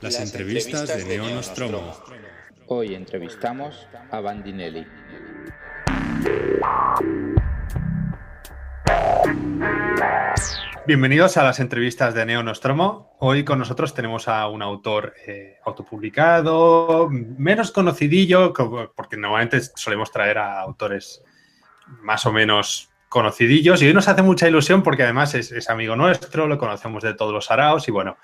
Las entrevistas de Neo Nostromo. Hoy entrevistamos a Bandinelli. Bienvenidos a las entrevistas de Neo Nostromo. Hoy con nosotros tenemos a un autor eh, autopublicado, menos conocidillo, co- porque normalmente solemos traer a autores más o menos conocidillos y hoy nos hace mucha ilusión porque además es, es amigo nuestro, lo conocemos de todos los araos y bueno,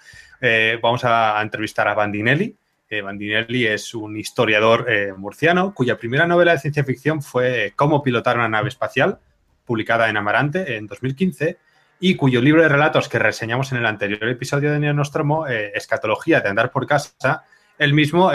eh, vamos a, entrevistar a Bandinelli. Eh, Bandinelli es un historiador eh, murciano cuya primera novela de ciencia ficción fue Cómo pilotar una nave espacial, publicada en Amarante en 2015 y cuyo libro de relatos que reseñamos en el anterior episodio de Neonostromo, Escatología de andar por casa, él mismo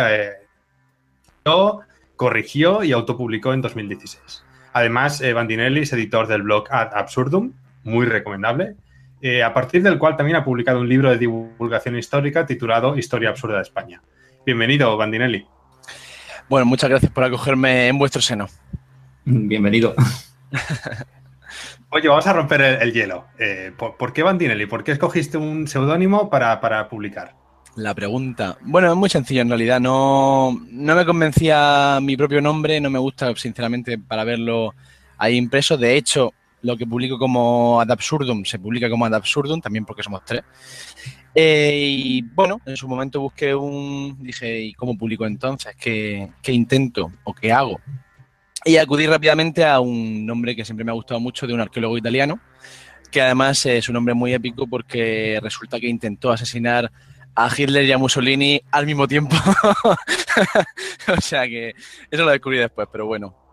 corrigió y autopublicó en 2016. Además, Bandinelli es editor del blog Ad Absurdum, muy recomendable, eh, a partir del cual también ha publicado un libro de divulgación histórica titulado Historia Absurda de España. Bienvenido, Bandinelli. Bueno, muchas gracias por acogerme en vuestro seno. Bienvenido. Oye, vamos a romper el, el hielo. Eh, ¿por, por qué Bandinelli? ¿Por qué escogiste un seudónimo para, para publicar? La pregunta. Bueno, es muy sencillo en realidad. No, no me convencía mi propio nombre, no me gusta, sinceramente, para verlo ahí impreso. De hecho, lo que publico como Ad Absurdum se publica como Ad Absurdum, también porque somos tres. Eh, y bueno, en su momento busqué un. Dije, ¿y cómo publico entonces? ¿Qué, qué intento o qué hago? Y acudí rápidamente a un nombre que siempre me ha gustado mucho de un arqueólogo italiano, que además es un nombre muy épico porque resulta que intentó asesinar a Hitler y a Mussolini al mismo tiempo. o sea que eso lo descubrí después, pero bueno.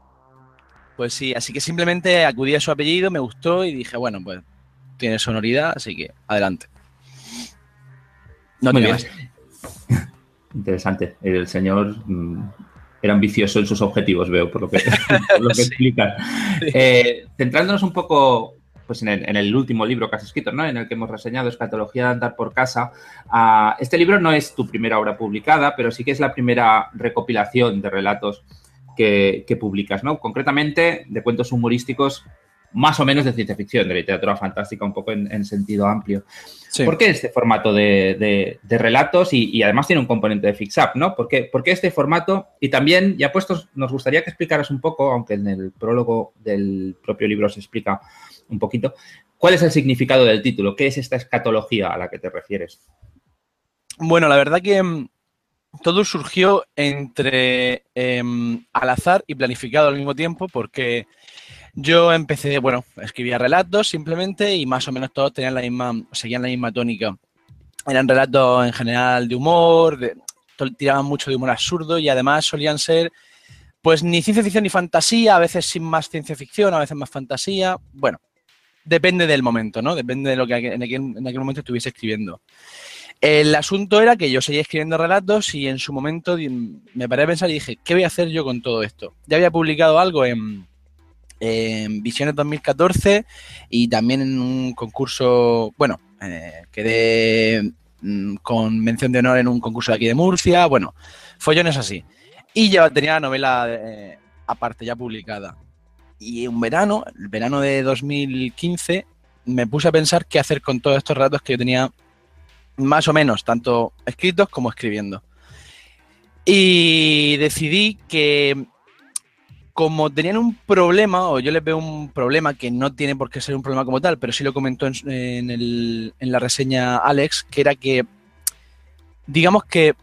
Pues sí, así que simplemente acudí a su apellido, me gustó y dije, bueno, pues tiene sonoridad, así que adelante. No Muy tiene bien. más. Interesante. El señor mm, era ambicioso en sus objetivos, veo, por lo que, por lo que Sí. explica. Eh, centrándonos un poco pues en, el, en el último libro que has escrito, ¿no? en el que hemos reseñado Escatología de andar por casa. Ah, este libro no es tu primera obra publicada, pero sí que es la primera recopilación de relatos que, que publicas, ¿no? Concretamente de cuentos humorísticos más o menos de ciencia ficción, de literatura fantástica un poco en, en sentido amplio. Sí. ¿Por qué este formato de, de- de relatos y, y además tiene un componente de fix-up, ¿no? ¿Por qué, por qué este formato? Y también, ya puestos, nos gustaría que explicaras un poco, aunque en el prólogo del propio libro se explica un poquito, ¿cuál es el significado del título? ¿Qué es esta escatología a la que te refieres? Bueno, la verdad que todo surgió entre em, al azar y planificado al mismo tiempo, porque yo empecé, bueno, escribía relatos simplemente y más o menos todos tenían la misma, seguían la misma tónica. Eran relatos en general de humor, de- tiraban mucho de humor absurdo y además solían ser, pues ni ciencia ficción ni fantasía, a veces sin más ciencia ficción, a veces más fantasía. Bueno, depende del momento, ¿no? Depende de lo que en aquel, en aquel momento estuviese escribiendo. El asunto era que yo seguía escribiendo relatos y en su momento me paré a pensar y dije, ¿qué voy a hacer yo con todo esto? Ya había publicado algo en, en Visiones 2014 y también en un concurso, bueno, eh, quedé mm, con mención de honor en un concurso de aquí de Murcia, bueno, follones así. Y ya tenía la novela eh, aparte ya publicada. Y un verano, el verano de 2015, me puse a pensar qué hacer con todos estos relatos que yo tenía más o menos, tanto escritos como escribiendo. Y decidí que como tenían un problema, o yo les veo un problema que no tiene por qué ser un problema como tal, pero sí lo comentó en, en el- en la reseña Alex, que era que, digamos que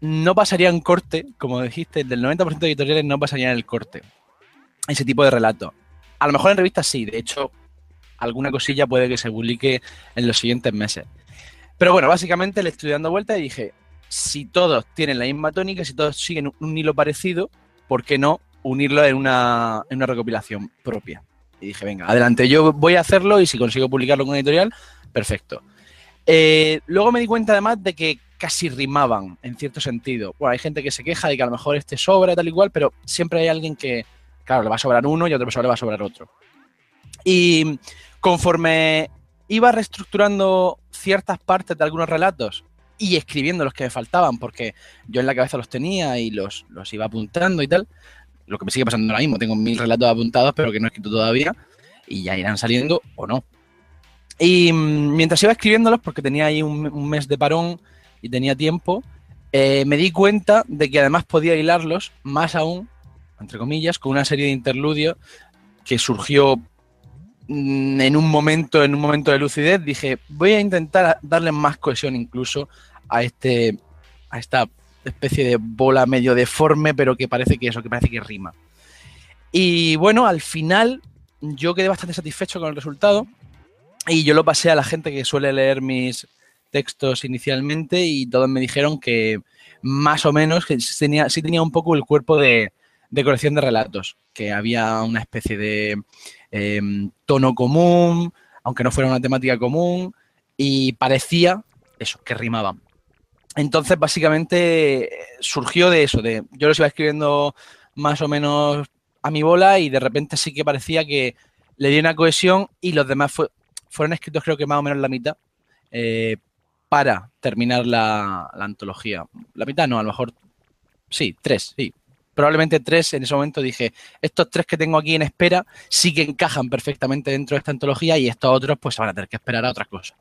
no pasaría en corte, como dijiste, del 90% de editoriales no pasarían el corte, ese tipo de relato. A lo mejor en revistas sí, de hecho, alguna cosilla puede que se publique en los siguientes meses. Pero bueno, básicamente le estoy dando vuelta y dije, si todos tienen la misma tónica, si todos siguen un, hilo parecido, ¿por qué no unirlo en una, en una recopilación propia? Y dije, venga, adelante, yo voy a hacerlo y si consigo publicarlo con editorial, perfecto. Eh, luego me di cuenta además de que casi rimaban, en cierto sentido. Bueno, hay gente que se queja de que a lo mejor este sobra, tal y cual, pero siempre hay alguien que, claro, le va a sobrar uno y a otra persona le va a sobrar otro. Y conforme iba reestructurando ciertas partes de algunos relatos y escribiendo los que me faltaban, porque yo en la cabeza los tenía y los, los iba apuntando y tal, lo que me sigue pasando ahora mismo, tengo mil relatos apuntados, pero que no he escrito todavía, y ya irán saliendo o no. Y mm, mientras iba escribiéndolos, porque tenía ahí un, mes de parón y tenía tiempo, eh, me di cuenta de que además podía hilarlos más aún, entre comillas, con una serie de interludios que surgió en un momento, en un momento de lucidez. Dije, voy a intentar darle más cohesión incluso a este, a esta especie de bola medio deforme, pero que parece que eso, que parece que rima. Y bueno, al final yo quedé bastante satisfecho con el resultado y yo lo pasé a la gente que suele leer mis textos inicialmente y todos me dijeron que más o menos que tenía, sí tenía un poco el cuerpo de, de colección de relatos, que había una especie de em, tono común, aunque no fuera una temática común, y parecía eso, que rimaban. Entonces, básicamente, surgió de eso, de yo los iba escribiendo más o menos a mi bola y de repente sí que parecía que le di una cohesión y los demás fueron escritos creo que más o menos la mitad eh, para terminar la, la, antología. La mitad no, a lo mejor sí, tres, sí. Probablemente tres, en ese momento dije, estos tres que tengo aquí en espera sí que encajan perfectamente dentro de esta antología y estos otros pues van a tener que esperar a otras cosas.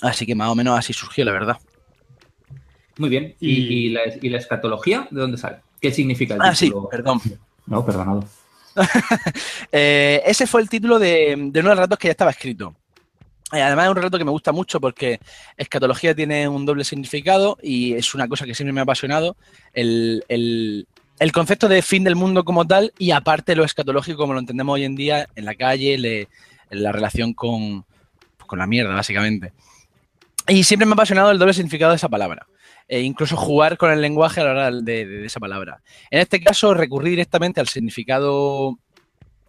Así que más o menos así surgió, la verdad. Muy bien. ¿Y, la, escatología de dónde sale? ¿Qué significa el ah, título? sí, perdón. No, perdonado. eh, ese fue el título de, de uno de los relatos que ya estaba escrito. Eh, además es un relato que me gusta mucho porque escatología tiene un doble significado y es una cosa que siempre me ha apasionado. El, el, concepto de fin del mundo como tal y aparte lo escatológico como lo entendemos hoy en día en la calle, le, la relación con, con la mierda, básicamente. Y siempre me ha apasionado el doble significado de esa palabra. E incluso jugar con el lenguaje a la hora de, de, esa palabra. En este caso, recurrí directamente al significado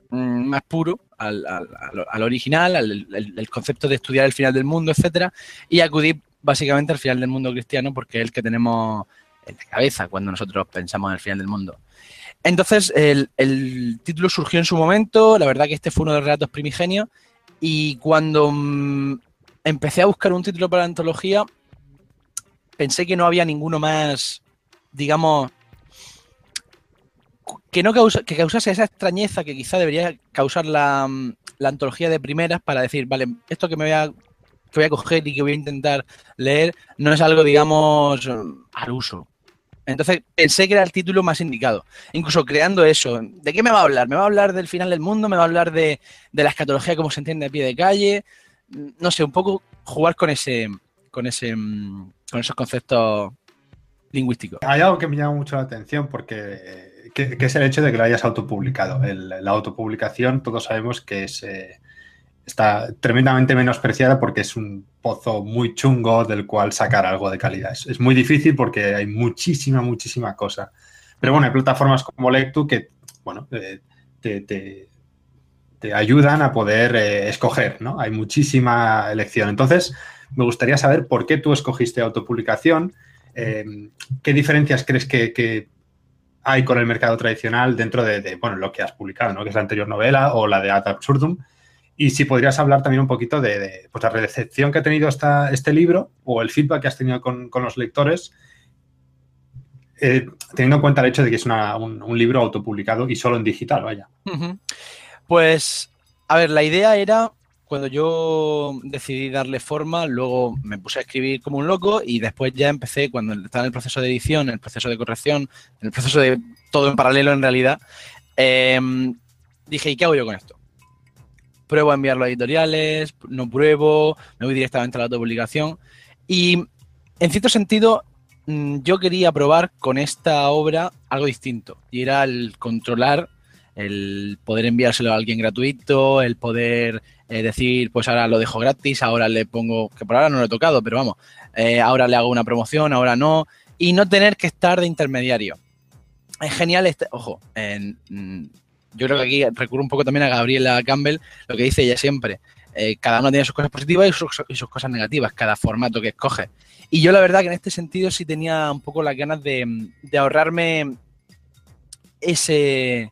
más puro, al, al, al original, al concepto de estudiar el final del mundo, etcétera, y acudí básicamente al final del mundo cristiano porque es el que tenemos en la cabeza cuando nosotros pensamos en el final del mundo. Entonces, el, el título surgió en su momento, la verdad que este fue uno de los relatos primigenios, y cuando mmm, empecé a buscar un título para la antología, pensé que no había ninguno más, digamos, que no causa, que causase esa extrañeza que quizá debería causar la, la, antología de primeras para decir, vale, esto que me voy a que voy a coger y que voy a intentar leer no es algo, digamos, al uso. Entonces pensé que era el título más indicado. Incluso creando eso, ¿de qué me va a hablar? ¿Me va a hablar del final del mundo? ¿Me va a hablar de, de la escatología como se entiende a pie de calle? no sé, un poco jugar con ese, con ese, con esos conceptos lingüísticos. Hay algo que me llama mucho la atención porque que, que es el hecho de que lo hayas autopublicado. La autopublicación, todos sabemos que es, eh, está tremendamente menospreciada porque es un pozo muy chungo del cual sacar algo de calidad. Es, muy difícil porque hay muchísima, muchísima cosa. Pero bueno, hay plataformas como Lectu que, bueno, eh, te, te ayudan a poder eh, escoger, ¿no? Hay muchísima elección. Entonces, me gustaría saber por qué tú escogiste autopublicación, qué diferencias crees que, hay con el mercado tradicional dentro de, bueno, lo que has publicado, ¿no? Que es la anterior novela o la de Ad Absurdum. Y si podrías hablar también un poquito de, pues, la recepción que ha tenido esta, este libro o el feedback que has tenido con, con los lectores, eh, teniendo en cuenta el hecho de que es una, un, libro autopublicado y solo en digital, vaya. Pues, a ver, la idea era, cuando yo decidí darle forma, luego me puse a escribir como un loco y después ya empecé, cuando estaba en el proceso de edición, en el proceso de corrección, en el proceso de todo en paralelo en realidad, eh, dije, ¿y qué hago yo con esto? Pruebo a enviarlo a editoriales, no pruebo, me voy directamente a la autopublicación y, en cierto sentido, mm, yo quería probar con esta obra algo distinto y era el controlar el poder enviárselo a alguien gratuito, el poder eh, decir, pues ahora lo dejo gratis, ahora le pongo, que por ahora no lo he tocado, pero vamos, eh, ahora le hago una promoción, ahora no, y no tener que estar de intermediario. Es genial este, ojo, en, yo creo que aquí recurro un poco también a Gabriela Campbell, lo que dice ella siempre, eh, cada uno tiene sus cosas positivas y sus, cosas negativas, cada formato que escoge. Y yo la verdad que en este sentido sí tenía un poco las ganas de ahorrarme ese,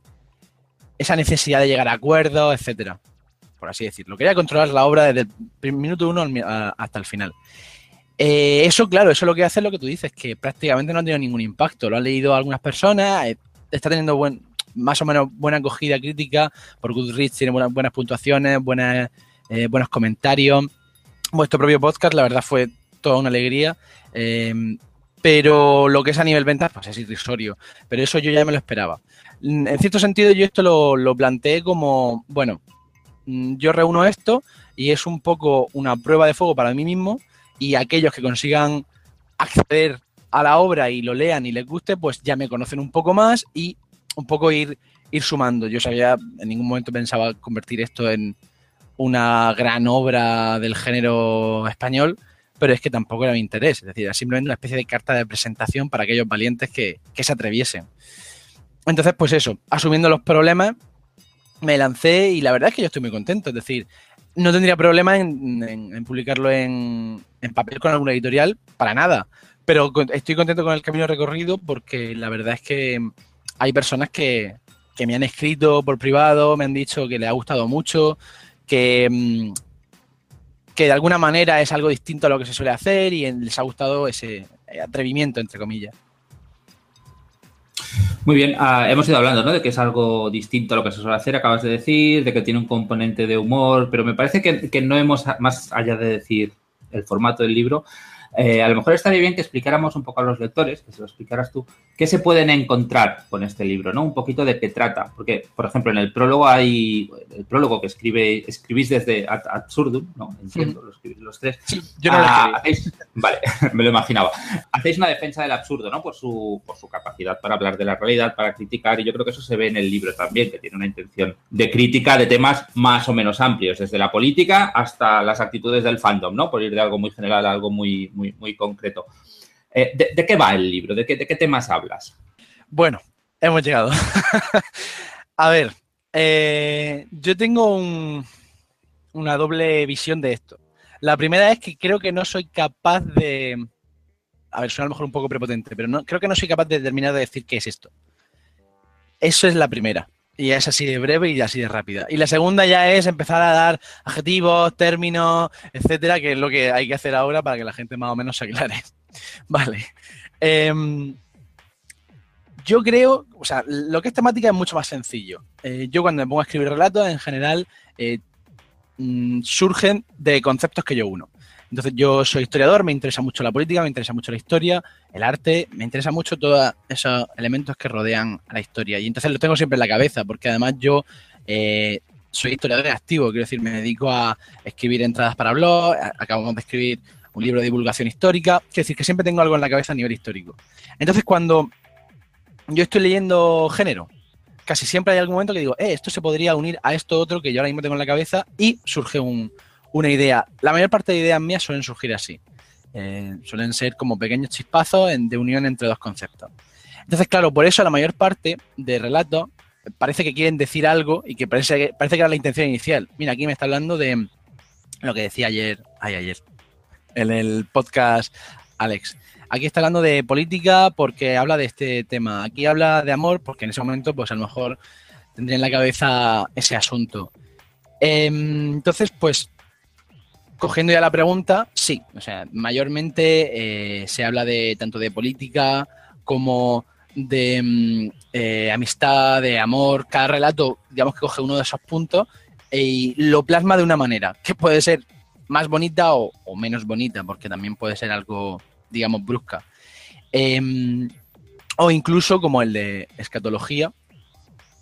esa necesidad de llegar a acuerdos, etcétera, por así decirlo. Quería controlar la obra desde el minuto uno hasta el final. Eh, eso, claro, eso lo que hace es lo que tú dices, que prácticamente no ha tenido ningún impacto. Lo han leído algunas personas, eh, está teniendo más o menos buena acogida crítica, por Goodreads tiene buenas, puntuaciones, eh, buenos comentarios. Vuestro propio podcast, la verdad, fue toda una alegría. Pero lo que es a nivel ventas, pues es irrisorio. Pero eso yo ya me lo esperaba. Mm, en cierto sentido, yo esto lo, lo planteé como, bueno, mm, yo reúno esto y es un poco una prueba de fuego para mí mismo y aquellos que consigan acceder a la obra y lo lean y les guste, pues ya me conocen un poco más y un poco ir, ir sumando. Yo sabía, en ningún momento pensaba convertir esto en una gran obra del género español, pero es que tampoco era mi interés. Es decir, era simplemente una especie de carta de presentación para aquellos valientes que, que se atreviesen. Entonces, pues eso, asumiendo los problemas, me lancé y la verdad es que yo estoy muy contento. Es decir, no tendría problema en, en, publicarlo en, en, papel con alguna editorial, para nada. Pero estoy contento con el camino recorrido porque la verdad es que hay personas que, que me han escrito por privado, me han dicho que les ha gustado mucho, que, mm, que de alguna manera es algo distinto a lo que se suele hacer y les ha gustado ese atrevimiento, entre comillas. Muy bien, uh, hemos ido hablando ¿no? de que es algo distinto a lo que se suele hacer, acabas de decir, de que tiene un componente de humor, pero me parece que no hemos, más allá de decir el formato del libro, eh, a lo mejor estaría bien que explicáramos un poco a los lectores, que se lo explicaras tú, qué se pueden encontrar con este libro, ¿no? Un poquito de qué trata. Porque, por ejemplo, en el prólogo hay el prólogo que escribe, escribís desde Ad Absurdum, ¿no? Entiendo, lo escribís los tres. Sí, yo no ah, lo hacéis, Vale, me lo imaginaba. Hacéis una defensa del absurdo, ¿no? Por su, por su capacidad para hablar de la realidad, para criticar, y yo creo que eso se ve en el libro también, que tiene una intención de crítica de temas más o menos amplios, desde la política hasta las actitudes del fandom, ¿no? Por ir de algo muy general a algo muy, muy, muy concreto. Eh, de, qué va el libro? ¿De qué, ¿De qué temas hablas? Bueno, hemos llegado. a ver, eh, yo tengo un, una doble visión de esto. La primera es que creo que no soy capaz de... A ver, suena a lo mejor un poco prepotente, pero no, creo que no soy capaz de terminar de decir qué es esto. Eso es la primera. Y es así de breve y así de rápida. Y la segunda ya es empezar a dar adjetivos, términos, etcétera, que es lo que hay que hacer ahora para que la gente más o menos se aclare. Vale. Eh, yo creo, o sea, lo que es temática es mucho más sencillo. Eh, yo cuando me pongo a escribir relatos, en general, eh, mmm, surgen de conceptos que yo uno. Entonces, yo soy historiador, me interesa mucho la política, me interesa mucho la historia, el arte, me interesa mucho todos esos elementos que rodean a la historia. Y entonces lo tengo siempre en la cabeza, porque además yo eh, soy historiador activo, quiero decir, me dedico a escribir entradas para blog, acabamos de escribir un libro de divulgación histórica, quiero decir que siempre tengo algo en la cabeza a nivel histórico. Entonces, cuando yo estoy leyendo género, casi siempre hay algún momento que digo, eh, esto se podría unir a esto otro que yo ahora mismo tengo en la cabeza y surge un, una idea. La mayor parte de ideas mías suelen surgir así. Eh, suelen ser como pequeños chispazos en, de unión entre dos conceptos. Entonces, claro, por eso la mayor parte de relatos parece que quieren decir algo y que parece, parece que era la intención inicial. Mira, aquí me está hablando de lo que decía ayer, ay, ayer, en el podcast Alex. Aquí está hablando de política porque habla de este tema. Aquí habla de amor porque en ese momento, pues a lo mejor tendría en la cabeza ese asunto. Eh, entonces, pues, cogiendo ya la pregunta, sí. O sea, mayormente eh, se habla de tanto de política como de eh, amistad, de amor. Cada relato, digamos que coge uno de esos puntos y lo plasma de una manera que puede ser más bonita o, menos bonita, porque también puede ser algo digamos, brusca. Eh, o incluso como el de escatología.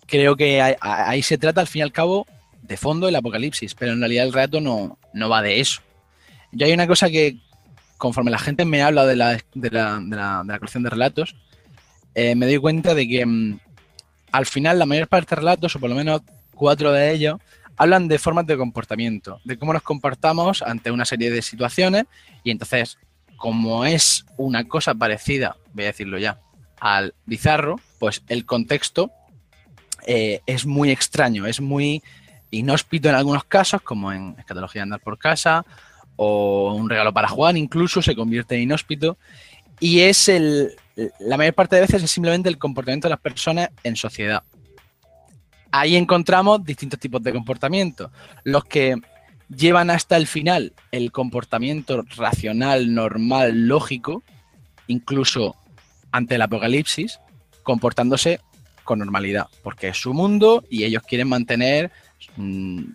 Creo que ahí, ahí, se trata, al fin y al cabo, de fondo el apocalipsis, pero en realidad el relato no, no va de eso. Yo hay una cosa que, conforme la gente me habla de la, de la, de la, colección de relatos, eh, me doy cuenta de que mm, al final la mayor parte de relatos, o por lo menos cuatro de ellos, hablan de formas de comportamiento, de cómo nos comportamos ante una serie de situaciones y entonces como es una cosa parecida, voy a decirlo ya, al bizarro, pues el contexto eh, es muy extraño, es muy inhóspito en algunos casos, como en Escatología Andar por Casa, o Un regalo para Juan, incluso se convierte en inhóspito, y es el, la mayor parte de veces es simplemente el comportamiento de las personas en sociedad. Ahí encontramos distintos tipos de comportamiento. Los que llevan hasta el final el comportamiento racional, normal, lógico, incluso ante el apocalipsis, comportándose con normalidad, porque es su mundo y ellos quieren mantener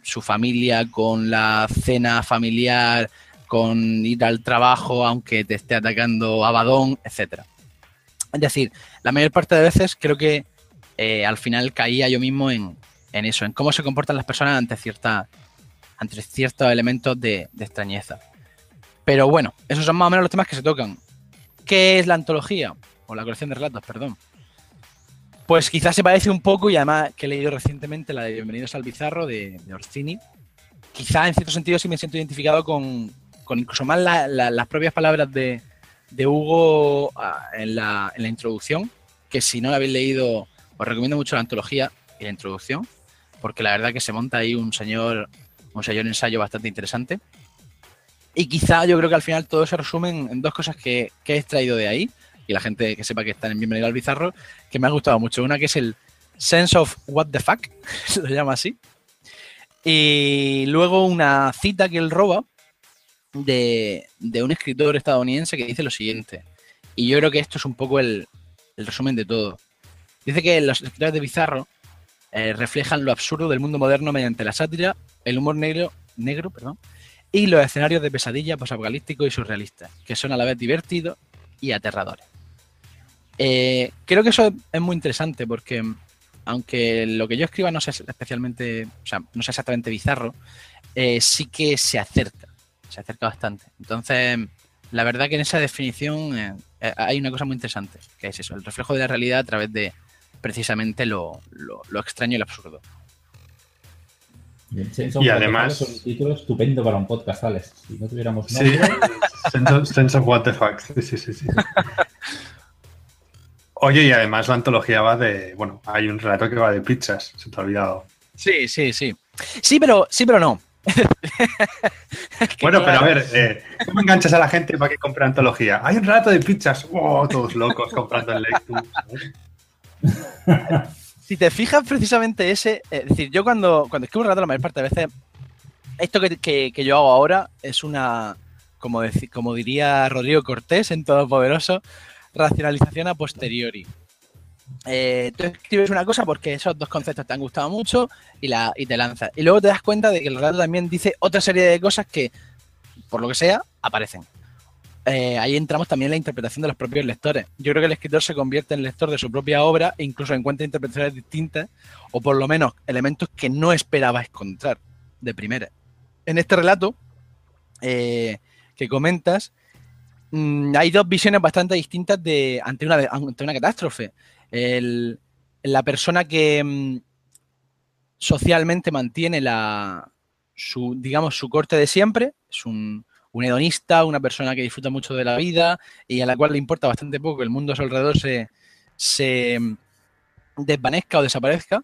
su familia con la cena familiar con ir al trabajo aunque te esté atacando Abadón, etcétera. Es decir, la mayor parte de veces creo que eh, al final caía yo mismo en, eso, en cómo se comportan las personas ante, cierta, ante ciertos elementos de, de extrañeza. Pero bueno, esos son más o menos los temas que se tocan. ¿Qué es la antología? O la colección de relatos, perdón. Pues quizás se parece un poco, y además que he leído recientemente la de Bienvenidos al Bizarro de, de Orsini. Quizá en cierto sentido sí me siento identificado con, incluso más las propias palabras de, Hugo ah, en la, introducción, que si no la habéis leído, os recomiendo mucho la antología y la introducción, porque la verdad que se monta ahí un señor, un señor ensayo bastante interesante. Y quizá yo creo que al final todo se resume en, dos cosas que, que he extraído de ahí y la gente que sepa que están en Bienvenido al Bizarro, que me ha gustado mucho. Una que es el Sense of What the Fuck, se lo llama así. Y luego una cita que él roba de, un escritor estadounidense que dice lo siguiente. Y yo creo que esto es un poco el, resumen de todo. Dice que los escritores de Bizarro eh, reflejan lo absurdo del mundo moderno mediante la sátira, el humor negro, negro perdón, y los escenarios de pesadilla posapocalípticos y surrealistas, que son a la vez divertidos y aterradores. Eh, creo que eso es muy interesante porque aunque lo que yo escriba no sea especialmente, o sea, no sea exactamente bizarro, eh, sí que se acerca, se acerca bastante. Entonces, la verdad que en esa definición eh, hay una cosa muy interesante, que es eso, el reflejo de la realidad a través de precisamente lo, extraño y lo absurdo. y además es un título estupendo para un podcast, Alex. Si no tuviéramos nombre... Sí, sense of what the fuck. Sí, sí, sí. sí. Oye, y además la antología va de. Bueno, hay un relato que va de pizzas, se te ha olvidado. Sí, sí, sí. Sí, pero, sí, pero no. bueno, pero a ver, eh, ¿cómo enganchas a la gente para que compre antología? Hay un relato de pizzas. ¡Oh! Todos locos comprando el Lexus. si te fijas precisamente ese. Es decir, yo cuando, cuando escribo un relato, la mayor parte de veces. Esto que, que, yo hago ahora es una. Como, como diría Rodrigo Cortés en Todopoderoso, racionalización a posteriori. Eh, tú escribes una cosa porque esos dos conceptos te han gustado mucho y, la, y te lanzas. Y luego te das cuenta de que el relato también dice otra serie de cosas que, por lo que sea, aparecen. Eh, ahí entramos también en la interpretación de los propios lectores. Yo creo que el escritor se convierte en lector de su propia obra e incluso encuentra interpretaciones distintas o por lo menos elementos que no esperaba encontrar de primera. En este relato eh, que comentas, Mm, hay dos visiones bastante distintas de, ante, una, ante una catástrofe. la persona que mm, socialmente mantiene la, su, digamos, su corte de siempre, es un, hedonista, una persona que disfruta mucho de la vida y a la cual le importa bastante poco que el mundo a su alrededor se, se mm, desvanezca o desaparezca,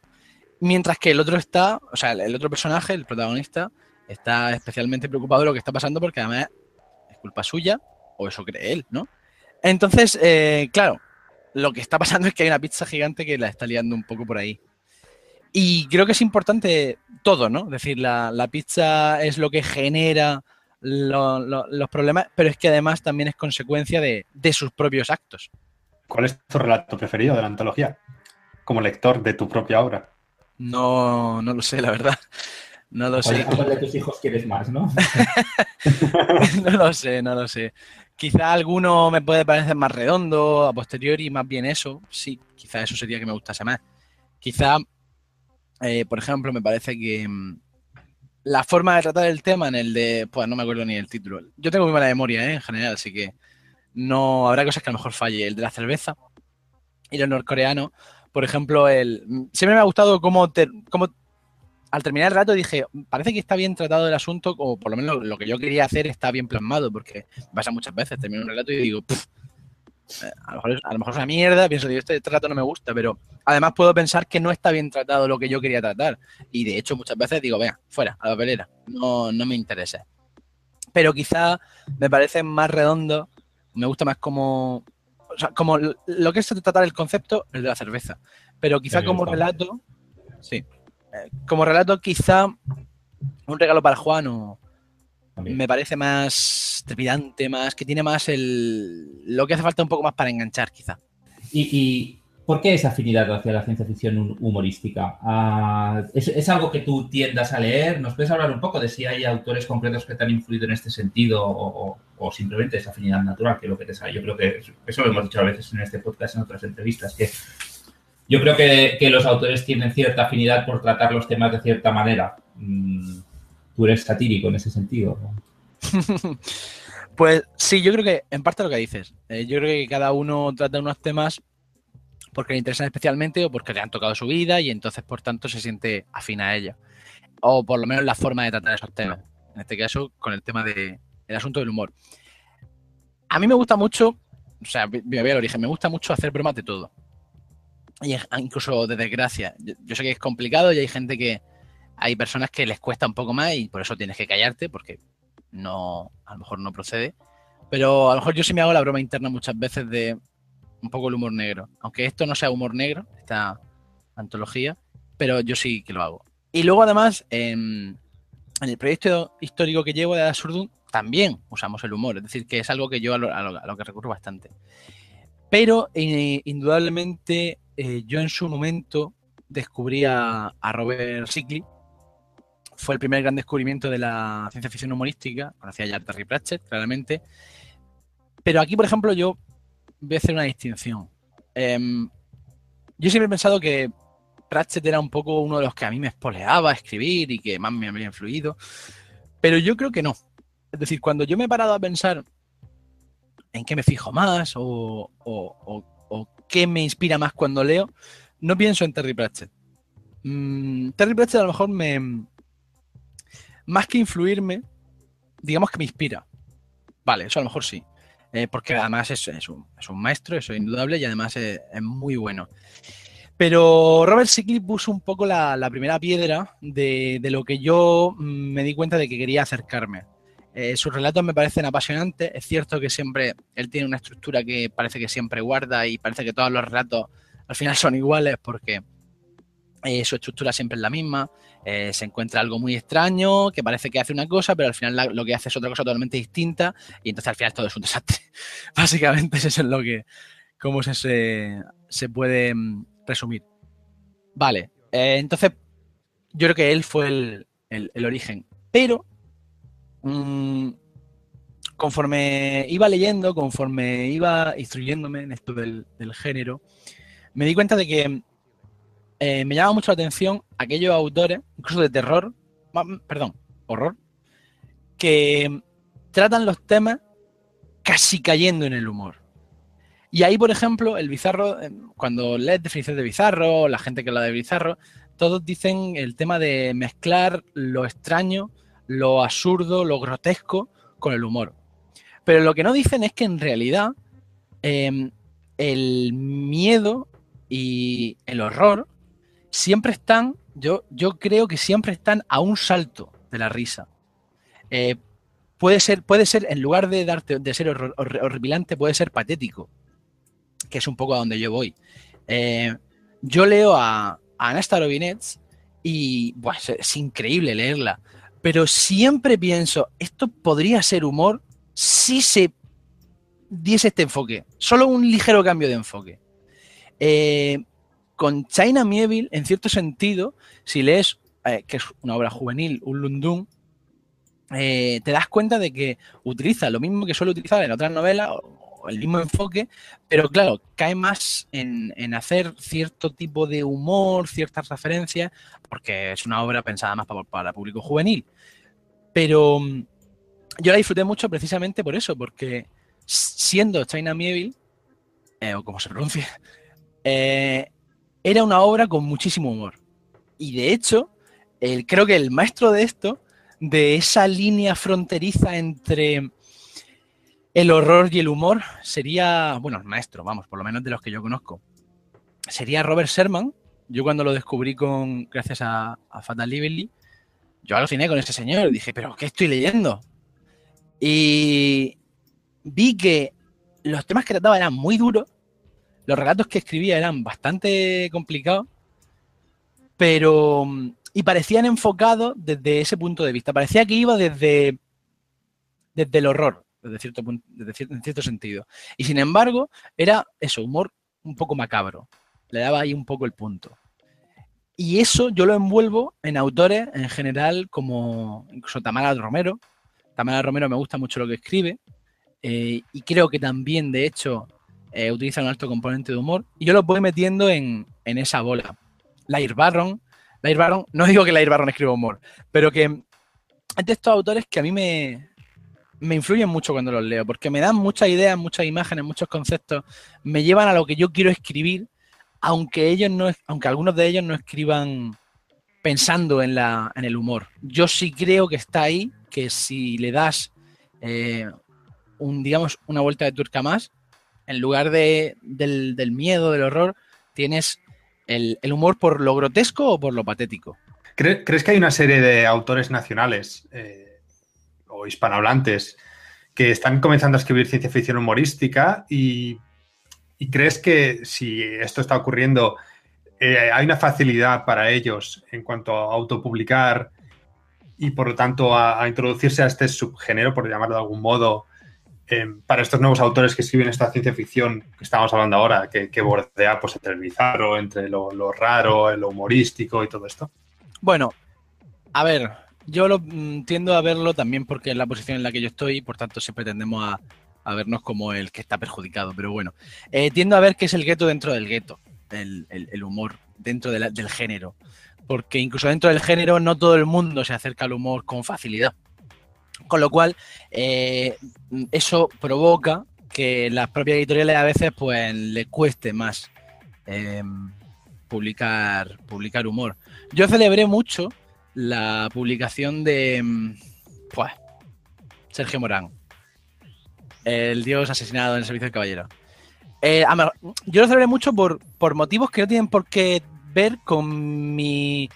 mientras que el otro está, o sea, el otro personaje, el protagonista, está especialmente preocupado de lo que está pasando porque además es culpa suya o eso cree él, ¿no? Entonces, eh, claro, lo que está pasando es que hay una pizza gigante que la está liando un poco por ahí. Y creo que es importante todo, ¿no? Es decir, la, pizza es lo que genera los problemas, pero es que además también es consecuencia de, sus propios actos. ¿Cuál es tu relato preferido de la antología? Como lector de tu propia obra. No, no lo sé, la verdad. No lo sé. ¿Cuál de tus hijos quieres más, no? no lo sé, no lo sé. Quizá alguno me puede parecer más redondo, a posteriori más bien eso, sí, quizá eso sería que me gustase más. Quizá, eh, por ejemplo, me parece que mm, la forma de tratar el tema en el de, pues no me acuerdo ni el título. Yo tengo muy mala memoria, ¿eh? en general, así que no habrá cosas que a lo mejor falle. El de la cerveza y los norcoreanos, por ejemplo, el mm, siempre me ha gustado cómo, cómo al terminar el rato dije, parece que está bien tratado el asunto, o por lo menos lo que yo quería hacer está bien plasmado, porque pasa muchas veces, termino un relato y digo, eh, a, lo mejor, a, lo mejor, es una mierda, pienso, este trato no me gusta, pero además puedo pensar que no está bien tratado lo que yo quería tratar. Y de hecho muchas veces digo, venga, fuera, a la pelera, no, no me interesa. Pero quizá me parece más redondo, me gusta más como, o sea, como lo que es tratar el concepto, el de la cerveza. Pero quizá como relato, sí, como relato, quizá un regalo para Juan o me parece más trepidante, más que tiene más el lo que hace falta un poco más para enganchar, quizá. Y, ¿Por qué esa afinidad hacia la ciencia ficción humorística? Ah, ¿es, algo que tú tiendas a leer? ¿Nos puedes hablar un poco de si hay autores concretos que te han influido en este sentido o, simplemente esa afinidad natural, que es lo que te sale? Yo creo que eso lo hemos dicho a veces en este podcast, en otras entrevistas, que yo creo que, los autores tienen cierta afinidad por tratar los temas de cierta manera. Mm, ¿Tú eres satírico en ese sentido? pues sí, yo creo que en parte lo que dices. Eh, yo creo que cada uno trata unos temas porque le interesan especialmente o porque le han tocado su vida y entonces, por tanto, se siente afín a ella. O por lo menos la forma de tratar esos temas. En este caso, con el tema del asunto del humor. A mí me gusta mucho, o sea, me voy al origen, me gusta mucho hacer bromas de todo. Y incluso de desgracia. Yo, sé que es complicado y hay gente que. Hay personas que les cuesta un poco más y por eso tienes que callarte porque no, a lo mejor no procede. Pero a lo mejor yo sí me hago la broma interna muchas veces de, un poco el humor negro. Aunque esto no sea humor negro, esta antología, pero yo sí que lo hago. Y luego además, en, el proyecto histórico que llevo de Absurdum, también usamos el humor, es decir, que es algo que yo a lo, que recurro bastante. Pero eh, indudablemente eh, yo en su momento descubrí a, Robert Sickley, fue el primer gran descubrimiento de la ciencia ficción humorística, conocía ya a Terry Pratchett, claramente. Pero aquí, por ejemplo, yo voy a hacer una distinción. Em, yo siempre he pensado que Pratchett era un poco uno de los que a mí me espoleaba a escribir y que más me había influido, pero yo creo que no. Es decir, cuando yo me he parado a pensar en qué me fijo más o, qué me inspira más cuando leo, no pienso en Terry Pratchett. Mm, Terry Pratchett a lo mejor me... Más que influirme, digamos que me inspira. Vale, eso a lo mejor sí. Eh, porque además es, un, maestro, eso es indudable, y además es, muy bueno. Pero Robert Sickley puso un poco la, primera piedra de, lo que yo mm, me di cuenta de que quería acercarme. Eh, sus relatos me parecen apasionantes. Es cierto que siempre él tiene una estructura que parece que siempre guarda y parece que todos los relatos al final son iguales porque eh, su estructura siempre es la misma. Eh, se encuentra algo muy extraño, que parece que hace una cosa, pero al final lo que hace es otra cosa totalmente distinta, y entonces al final todo es un desastre. Básicamente eso es lo que, cómo se, se, puede mm, resumir. Vale, entonces yo creo que él fue el, origen, pero mm, conforme iba leyendo, conforme iba instruyéndome en esto del, género, me di cuenta de que eh, me llama mucho la atención aquellos autores, incluso de terror, perdón, horror, que tratan los temas casi cayendo en el humor. Y ahí, por ejemplo, el bizarro, eh, cuando lees definiciones de bizarro, la gente que habla de bizarro, todos dicen el tema de mezclar lo extraño, lo absurdo, lo grotesco con el humor. Pero lo que no dicen es que en realidad em, el miedo y el horror siempre están, yo, yo creo que siempre están a un salto de la risa. Eh, puede, ser, puede ser, en lugar de, darte, de ser horripilante, puede ser patético, que es un poco a donde yo voy. Eh, yo leo a, a Anastar y es increíble leerla, pero siempre pienso, esto podría ser humor si se diese este enfoque, solo un ligero cambio de enfoque. Eh, con China Mieville, en cierto sentido, si lees, eh, que es una obra juvenil, un Lundun, eh, te das cuenta de que utiliza lo mismo que suele utilizar en otras novelas, el mismo enfoque, pero claro, cae más en, hacer cierto tipo de humor, ciertas referencias, porque es una obra pensada más para, para público juvenil. Pero mm, yo la disfruté mucho precisamente por eso, porque siendo China Mieville, eh, o como se pronuncia, eh, era una obra con muchísimo humor. Y de hecho, el, creo que el maestro de esto, de esa línea fronteriza entre el horror y el humor, sería, bueno, el maestro, vamos, por lo menos de los que yo conozco, sería Robert Sherman. Yo cuando lo descubrí con, gracias a, Fatal Lively, yo aluciné con ese señor. Dije, ¿pero qué estoy leyendo? Y vi que los temas que trataba eran muy duros, los relatos que escribía eran bastante complicados, pero. y parecían enfocados desde ese punto de vista. Parecía que iba desde, desde el horror, desde cierto, desde en cierto sentido. Y sin embargo, era eso, humor un poco macabro. le daba ahí un poco el punto. Y eso yo lo envuelvo en autores en general como incluso Tamara Romero. Tamara Romero me gusta mucho lo que escribe eh, y creo que también, de hecho, eh, utiliza un alto componente de humor. Y yo lo voy metiendo en, esa bola. Lair Barron. Lair Barron, no digo que Lair Barron escriba humor, pero que es de estos autores que a mí me, me influyen mucho cuando los leo, porque me dan muchas ideas, muchas imágenes, muchos conceptos, me llevan a lo que yo quiero escribir, aunque ellos no, aunque algunos de ellos no escriban pensando en, la, en el humor. Yo sí creo que está ahí, que si le das eh, un, digamos, una vuelta de turca más, en lugar de, del, miedo, del horror, tienes el, humor por lo grotesco o por lo patético. ¿Crees que hay una serie de autores nacionales eh, hispanohablantes que están comenzando a escribir ciencia ficción humorística y, crees que si esto está ocurriendo, eh, hay una facilidad para ellos en cuanto a autopublicar y por lo tanto a introducirse a este subgénero, por llamarlo de algún modo, Em, para estos nuevos autores que escriben esta ciencia ficción que estamos hablando ahora, que, bordea pues, entre el bizarro, entre lo, raro, lo humorístico y todo esto? Bueno, a ver, yo lo, mm, tiendo a verlo también porque es la posición en la que yo estoy, por tanto siempre tendemos a, vernos como el que está perjudicado, pero bueno, eh, tiendo a ver que es el gueto dentro del gueto, el, humor dentro del género, porque incluso dentro del género no todo el mundo se acerca al humor con facilidad. Con lo cual, eh, eso provoca que las propias editoriales a veces pues les cueste más em, publicar, publicar humor. Yo celebré mucho la publicación de pues, Sergio Morán, el dios asesinado en el servicio del caballero. Eh, yo lo celebré mucho por, por motivos que no tienen por qué ver con mi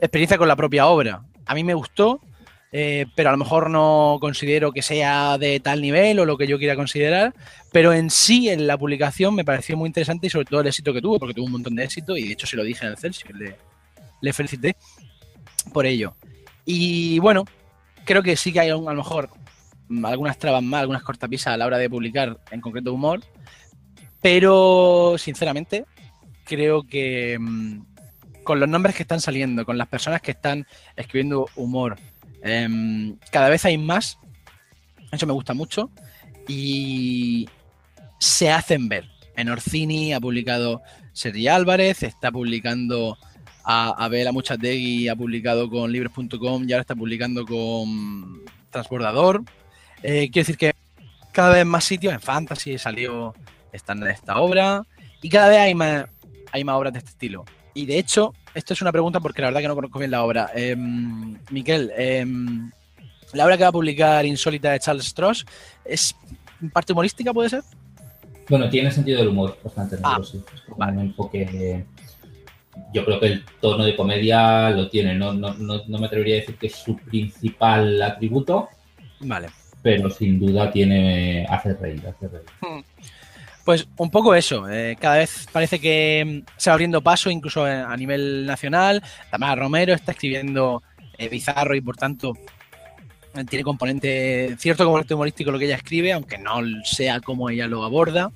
experiencia con la propia obra. A mí me gustó, eh, pero a lo mejor no considero que sea de tal nivel o lo que yo quiera considerar, pero en sí, en la publicación me pareció muy interesante y sobre todo el éxito que tuvo, porque tuvo un montón de éxito y de hecho se lo dije en el Celsius, le, le felicité por ello. Y bueno, creo que sí que hay a lo mejor algunas trabas más, algunas cortapisas a la hora de publicar en concreto humor, pero sinceramente creo que mm, con los nombres que están saliendo, con las personas que están escribiendo humor, Em, cada vez hay más, eso me gusta mucho, y se hacen ver. En Orcini ha publicado Sergi Álvarez, está publicando a Abel Amuchategui, ha publicado con libros.com y ahora está publicando con Transbordador. Eh, quiero decir que cada vez más sitios en Fantasy salió esta, esta obra y cada vez hay más, hay más obras de este estilo. Y de hecho, esto es una pregunta porque la verdad que no conozco bien la obra. Eh, Miquel, em, la obra que va a publicar Insólita de Charles Stross, ¿es parte humorística, puede ser? Bueno, tiene sentido del humor bastante ah, sí. un enfoque. Yo creo que el tono de comedia lo tiene. No, no, no, me atrevería a decir que es su principal atributo. Vale. Pero sin duda tiene. hace reír, hace reír. Pues un poco eso. Eh, cada vez parece que mm, se va abriendo paso, incluso a nivel nacional. Tamara Romero está escribiendo eh, bizarro y por tanto tiene componente, cierto componente humorístico lo que ella escribe, aunque no sea como ella lo aborda.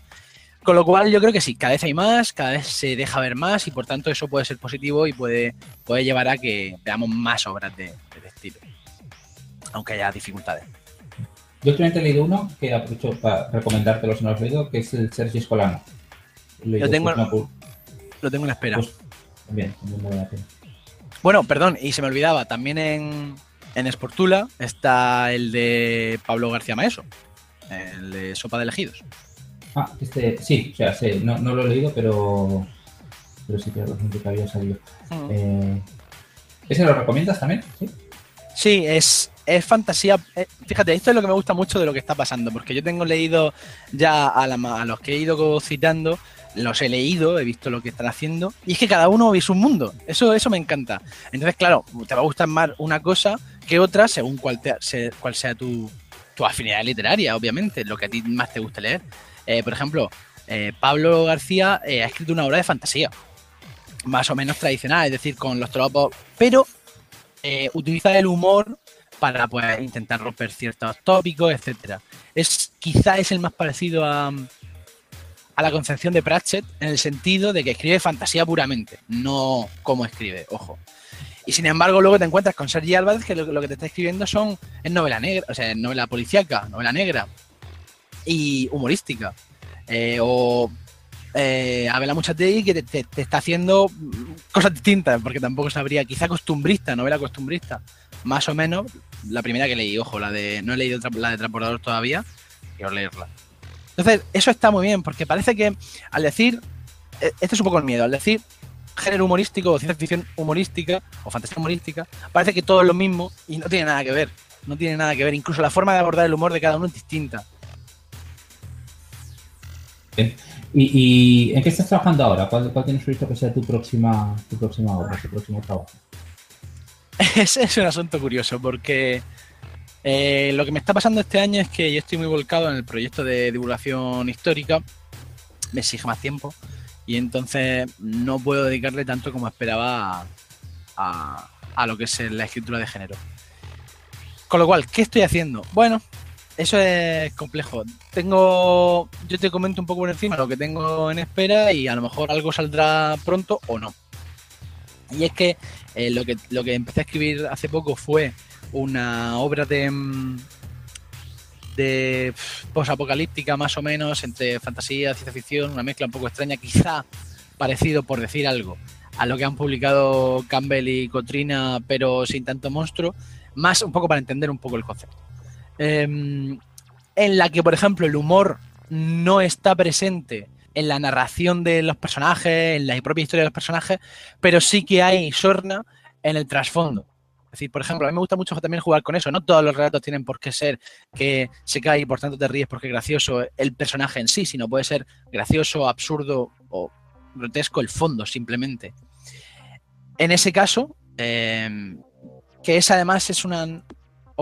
Con lo cual yo creo que sí, cada vez hay más, cada vez se deja ver más y por tanto eso puede ser positivo y puede, puede llevar a que veamos más obras de, de este estilo, aunque haya dificultades. Yo últimamente he leído uno que aprovecho para recomendártelo si no lo has leído, que es el Sergio Escolano. Lo tengo, lo tengo en espera. Pues, me da pena. Bueno, perdón, y se me olvidaba, también en, en Sportula está el de Pablo García Maeso, el de Sopa de Elegidos. Ah, este, sí, o sea, sí, no, no lo he leído, pero, pero sí que que había salido. Mm. Eh, ¿Ese lo recomiendas también? Sí, sí es, es fantasía. Eh, fíjate, esto es lo que me gusta mucho de lo que está pasando, porque yo tengo leído ya a, los que he ido citando, los he leído, he visto lo que están haciendo, y es que cada uno vive su mundo. Eso, eso me encanta. Entonces, claro, te va a gustar más una cosa que otra según cuál, cuál sea tu, afinidad literaria, obviamente, lo que a ti más te guste leer. Eh, por ejemplo, eh, Pablo García ha escrito una obra de fantasía, más o menos tradicional, es decir, con los tropos, pero utiliza el humor para pues, intentar romper ciertos tópicos, etcétera. Es quizá es el más parecido a, a la concepción de Pratchett en el sentido de que escribe fantasía puramente, no como escribe, ojo. Y sin embargo, luego te encuentras con Sergi Álvarez que lo, que te está escribiendo son es novela negra, o sea, novela policíaca, novela negra y humorística. Eh, o eh, Abela Muchatei que te, está haciendo cosas distintas, porque tampoco sabría, quizá costumbrista, novela costumbrista, más o menos. La primera que leí, ojo, la de no he leído la de Transportador todavía, quiero leerla. Entonces, eso está muy bien, porque parece que al decir, este es un poco el miedo, al decir género humorístico o ciencia ficción humorística o fantasía humorística, parece que todo es lo mismo y no tiene nada que ver. No tiene nada que ver. Incluso la forma de abordar el humor de cada uno es distinta. ¿Y, en qué estás trabajando ahora? ¿Cuál, tienes previsto que sea tu próxima, tu próxima obra, tu próximo trabajo? Es un asunto curioso porque eh, lo que me está pasando este año es que yo estoy muy volcado en el proyecto de divulgación histórica, me exige más tiempo y entonces no puedo dedicarle tanto como esperaba a, lo que es la escritura de género. Con lo cual, ¿qué estoy haciendo? Bueno, eso es complejo. Tengo, yo te comento un poco por encima lo que tengo en espera y a lo mejor algo saldrá pronto o no. Y es que eh, lo que lo que empecé a escribir hace poco fue una obra de mm, de posapocalíptica más o menos entre fantasía, ciencia ficción, una mezcla un poco extraña, quizá parecido por decir algo a lo que han publicado Campbell y Cotrina, pero sin tanto monstruo, más un poco para entender un poco el concepto. Em, en la que, por ejemplo, el humor no está presente en la narración de los personajes, en la propia historia de los personajes, pero sí que hay sorna en el trasfondo. Es decir, por ejemplo, a mí me gusta mucho también jugar con eso. No todos los relatos tienen por qué ser que se cae y por tanto te ríes porque es gracioso el personaje en sí, sino puede ser gracioso, absurdo o grotesco el fondo simplemente. En ese caso, em, que esa además es una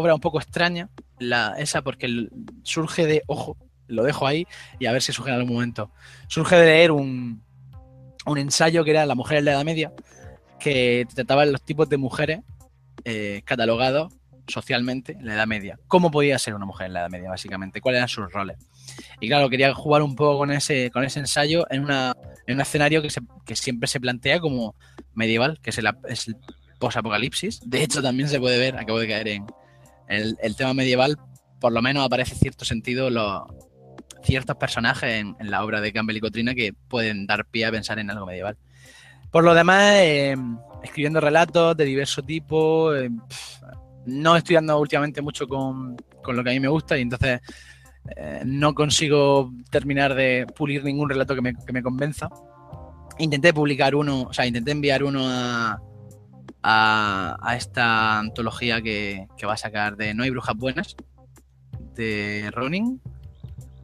obra un poco extraña, la, esa porque surge de, ojo, lo dejo ahí y a ver si surge en algún momento. Surge de leer un, un ensayo que era La mujer en la Edad Media, que trataba los tipos de mujeres eh, catalogado socialmente en la Edad Media. ¿Cómo podía ser una mujer en la Edad Media, básicamente? ¿Cuáles eran sus roles? Y claro, quería jugar un poco con ese, con ese ensayo en, una, en un escenario que, siempre se plantea como medieval, que es el, es el post-apocalipsis. De hecho, también se puede ver, acabo de caer en el, tema medieval, por lo menos aparece cierto sentido los ciertos personajes en, la obra de Campbell y Cotrina que pueden dar pie a pensar en algo medieval. Por lo demás, eh, escribiendo relatos de diverso tipo. Eh, no estoy dando últimamente mucho con, lo que a mí me gusta y entonces eh, no consigo terminar de pulir ningún relato que me, que me, convenza. Intenté publicar uno, o sea, intenté enviar uno a, a, esta antología que, va a sacar de No hay brujas buenas, de Ronin.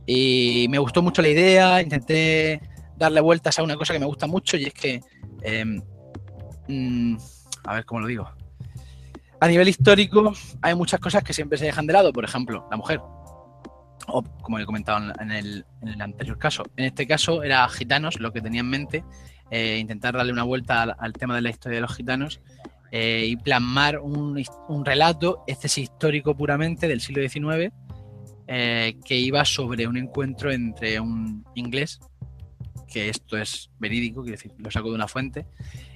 Y me gustó mucho la idea, intenté darle vueltas a una cosa que me gusta mucho y es que em, Mm, a ver cómo lo digo. A nivel histórico, hay muchas cosas que siempre se dejan de lado, por ejemplo, la mujer. O como he comentado en el, anterior caso. En este caso era gitanos lo que tenía en mente, eh, intentar darle una vuelta al, tema de la historia de los gitanos eh, y plasmar un, relato, este es histórico puramente del siglo XIX, eh, que iba sobre un encuentro entre un inglés, que esto es verídico, quiero decir, lo saco de una fuente,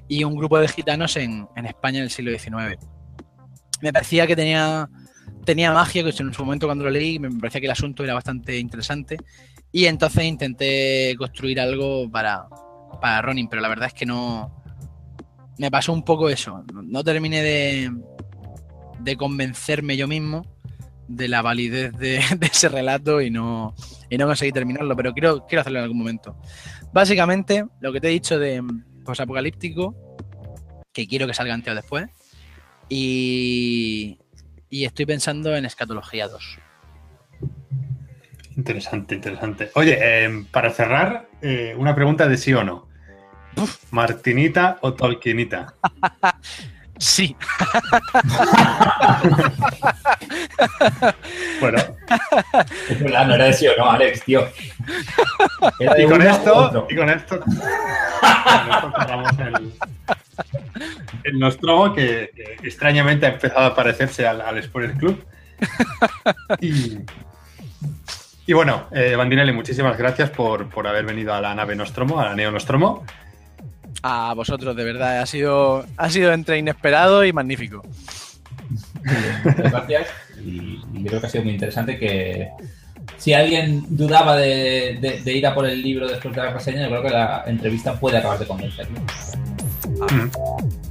y un grupo de gitanos en, España en el siglo XIX. Me parecía que tenía, tenía magia, que en su momento cuando lo leí me parecía que el asunto era bastante interesante y entonces intenté construir algo para, para Ronin, pero la verdad es que no... Me pasó un poco eso, no terminé de, de convencerme yo mismo de la validez de, ese relato y no, y no conseguí terminarlo, pero quiero, quiero hacerlo en algún momento. Básicamente, lo que te he dicho de, apocalíptico que quiero que salga antes o después. Y, y estoy pensando en Escatología 2. Interesante, interesante. Oye, em, para cerrar, eh, una pregunta de sí o no. ¿Martinita o Tolkienita? sí. bueno. no era de sí o no, Alex, tío. y, con esto, y con esto, cerramos el, el Nostromo, que, extrañamente ha empezado a parecerse al, al Club. Y bueno, eh, Bandinelli, muchísimas gracias por, por haber venido a la nave Nostromo, a la Neo Nostromo. A vosotros, de verdad, ha sido, ha sido entre inesperado y magnífico. Gracias. Y, y creo que ha sido muy interesante que si alguien dudaba de, de- de ir a por el libro después de la reseña, yo creo que la entrevista puede acabar de convencerlo. Mm.